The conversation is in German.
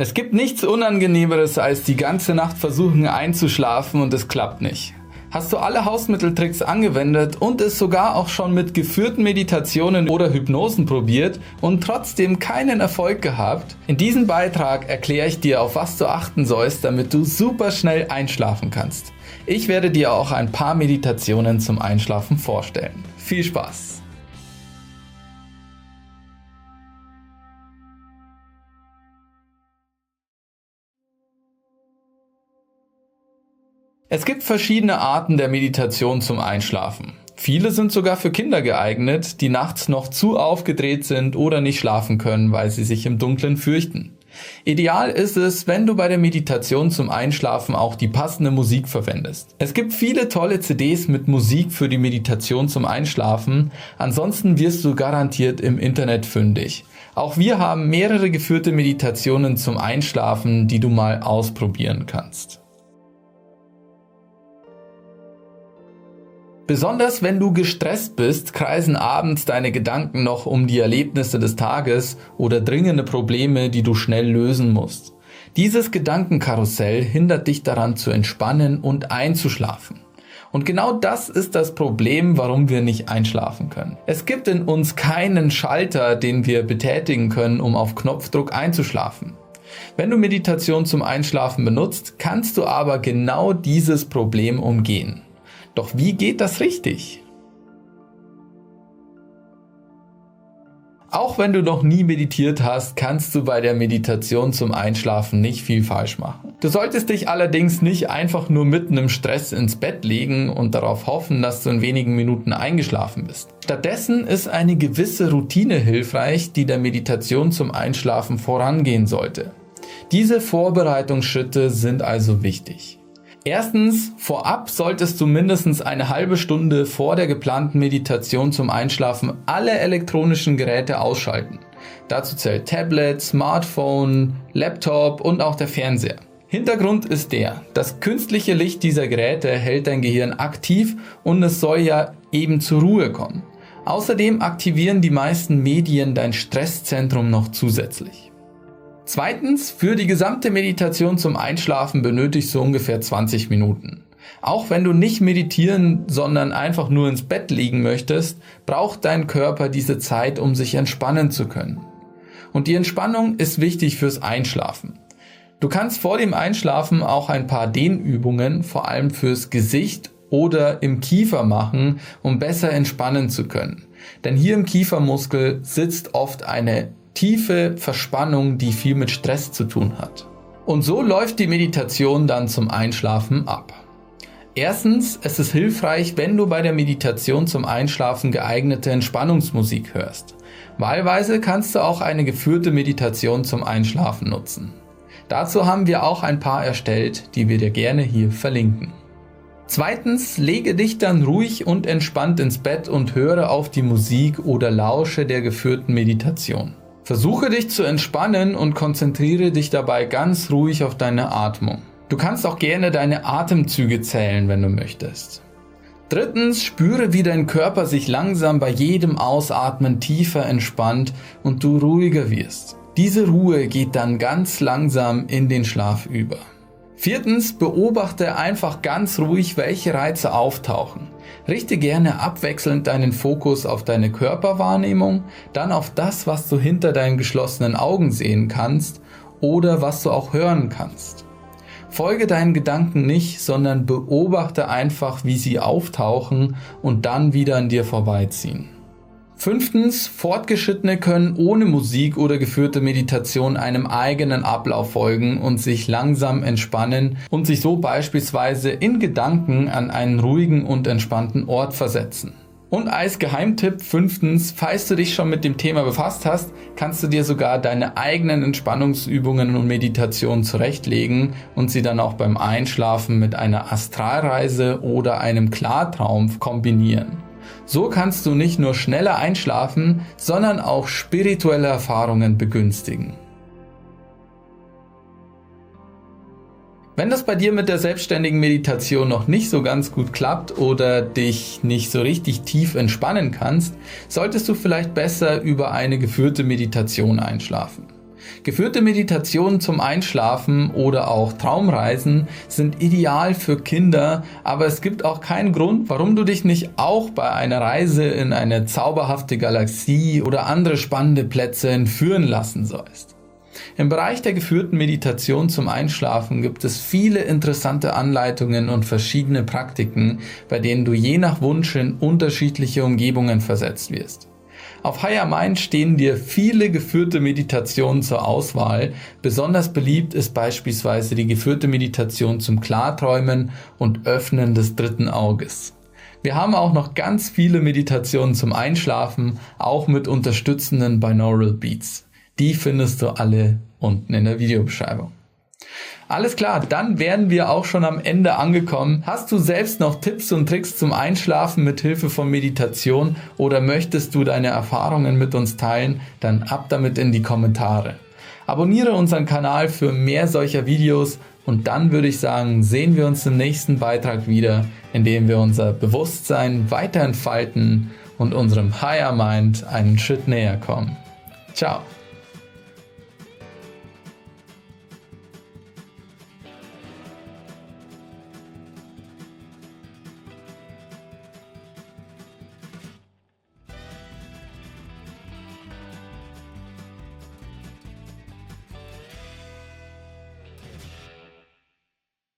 Es gibt nichts Unangenehmeres, als die ganze Nacht versuchen einzuschlafen und es klappt nicht. Hast du alle Hausmitteltricks angewendet und es sogar auch schon mit geführten Meditationen oder Hypnosen probiert und trotzdem keinen Erfolg gehabt? In diesem Beitrag erkläre ich dir, auf was du achten sollst, damit du super schnell einschlafen kannst. Ich werde dir auch ein paar Meditationen zum Einschlafen vorstellen. Viel Spaß! Es gibt verschiedene Arten der Meditation zum Einschlafen. Viele sind sogar für Kinder geeignet, die nachts noch zu aufgedreht sind oder nicht schlafen können, weil sie sich im Dunkeln fürchten. Ideal ist es, wenn du bei der Meditation zum Einschlafen auch die passende Musik verwendest. Es gibt viele tolle CDs mit Musik für die Meditation zum Einschlafen, ansonsten wirst du garantiert im Internet fündig. Auch wir haben mehrere geführte Meditationen zum Einschlafen, die du mal ausprobieren kannst. Besonders wenn du gestresst bist, kreisen abends deine Gedanken noch um die Erlebnisse des Tages oder dringende Probleme, die du schnell lösen musst. Dieses Gedankenkarussell hindert dich daran zu entspannen und einzuschlafen. Und genau das ist das Problem, warum wir nicht einschlafen können. Es gibt in uns keinen Schalter, den wir betätigen können, um auf Knopfdruck einzuschlafen. Wenn du Meditation zum Einschlafen benutzt, kannst du aber genau dieses Problem umgehen. Doch wie geht das richtig? Auch wenn du noch nie meditiert hast, kannst du bei der Meditation zum Einschlafen nicht viel falsch machen. Du solltest dich allerdings nicht einfach nur mitten im Stress ins Bett legen und darauf hoffen, dass du in wenigen Minuten eingeschlafen bist. Stattdessen ist eine gewisse Routine hilfreich, die der Meditation zum Einschlafen vorangehen sollte. Diese Vorbereitungsschritte sind also wichtig. Erstens, vorab solltest du mindestens eine halbe Stunde vor der geplanten Meditation zum Einschlafen alle elektronischen Geräte ausschalten. Dazu zählt Tablet, Smartphone, Laptop und auch der Fernseher. Hintergrund ist der, das künstliche Licht dieser Geräte hält dein Gehirn aktiv und es soll ja eben zur Ruhe kommen. Außerdem aktivieren die meisten Medien dein Stresszentrum noch zusätzlich. Zweitens, für die gesamte Meditation zum Einschlafen benötigst du ungefähr 20 Minuten. Auch wenn du nicht meditieren, sondern einfach nur ins Bett liegen möchtest, braucht dein Körper diese Zeit, um sich entspannen zu können. Und die Entspannung ist wichtig fürs Einschlafen. Du kannst vor dem Einschlafen auch ein paar Dehnübungen, vor allem fürs Gesicht oder im Kiefer machen, um besser entspannen zu können. Denn hier im Kiefermuskel sitzt oft eine tiefe Verspannung, die viel mit Stress zu tun hat. Und so läuft die Meditation dann zum Einschlafen ab. Erstens, es ist hilfreich, wenn du bei der Meditation zum Einschlafen geeignete Entspannungsmusik hörst. Wahlweise kannst du auch eine geführte Meditation zum Einschlafen nutzen. Dazu haben wir auch ein paar erstellt, die wir dir gerne hier verlinken. Zweitens, lege dich dann ruhig und entspannt ins Bett und höre auf die Musik oder lausche der geführten Meditation. Versuche dich zu entspannen und konzentriere dich dabei ganz ruhig auf deine Atmung. Du kannst auch gerne deine Atemzüge zählen, wenn du möchtest. Drittens, spüre, wie dein Körper sich langsam bei jedem Ausatmen tiefer entspannt und du ruhiger wirst. Diese Ruhe geht dann ganz langsam in den Schlaf über. Viertens, beobachte einfach ganz ruhig, welche Reize auftauchen. Richte gerne abwechselnd deinen Fokus auf deine Körperwahrnehmung, dann auf das, was du hinter deinen geschlossenen Augen sehen kannst oder was du auch hören kannst. Folge deinen Gedanken nicht, sondern beobachte einfach, wie sie auftauchen und dann wieder an dir vorbeiziehen. Fünftens, Fortgeschrittene können ohne Musik oder geführte Meditation einem eigenen Ablauf folgen und sich langsam entspannen und sich so beispielsweise in Gedanken an einen ruhigen und entspannten Ort versetzen. Und als Geheimtipp fünftens, falls du dich schon mit dem Thema befasst hast, kannst du dir sogar deine eigenen Entspannungsübungen und Meditationen zurechtlegen und sie dann auch beim Einschlafen mit einer Astralreise oder einem Klartraum kombinieren. So kannst du nicht nur schneller einschlafen, sondern auch spirituelle Erfahrungen begünstigen. Wenn das bei dir mit der selbstständigen Meditation noch nicht so ganz gut klappt oder dich nicht so richtig tief entspannen kannst, solltest du vielleicht besser über eine geführte Meditation einschlafen. Geführte Meditationen zum Einschlafen oder auch Traumreisen sind ideal für Kinder, aber es gibt auch keinen Grund, warum du dich nicht auch bei einer Reise in eine zauberhafte Galaxie oder andere spannende Plätze entführen lassen sollst. Im Bereich der geführten Meditation zum Einschlafen gibt es viele interessante Anleitungen und verschiedene Praktiken, bei denen du je nach Wunsch in unterschiedliche Umgebungen versetzt wirst. Auf Higher Mind stehen dir viele geführte Meditationen zur Auswahl. Besonders beliebt ist beispielsweise die geführte Meditation zum Klarträumen und Öffnen des dritten Auges. Wir haben auch noch ganz viele Meditationen zum Einschlafen, auch mit unterstützenden Binaural Beats. Die findest du alle unten in der Videobeschreibung. Alles klar, dann wären wir auch schon am Ende angekommen. Hast du selbst noch Tipps und Tricks zum Einschlafen mit Hilfe von Meditation oder möchtest du deine Erfahrungen mit uns teilen? Dann ab damit in die Kommentare. Abonniere unseren Kanal für mehr solcher Videos und dann würde ich sagen, sehen wir uns im nächsten Beitrag wieder, in dem wir unser Bewusstsein weiter entfalten und unserem Higher Mind einen Schritt näher kommen. Ciao.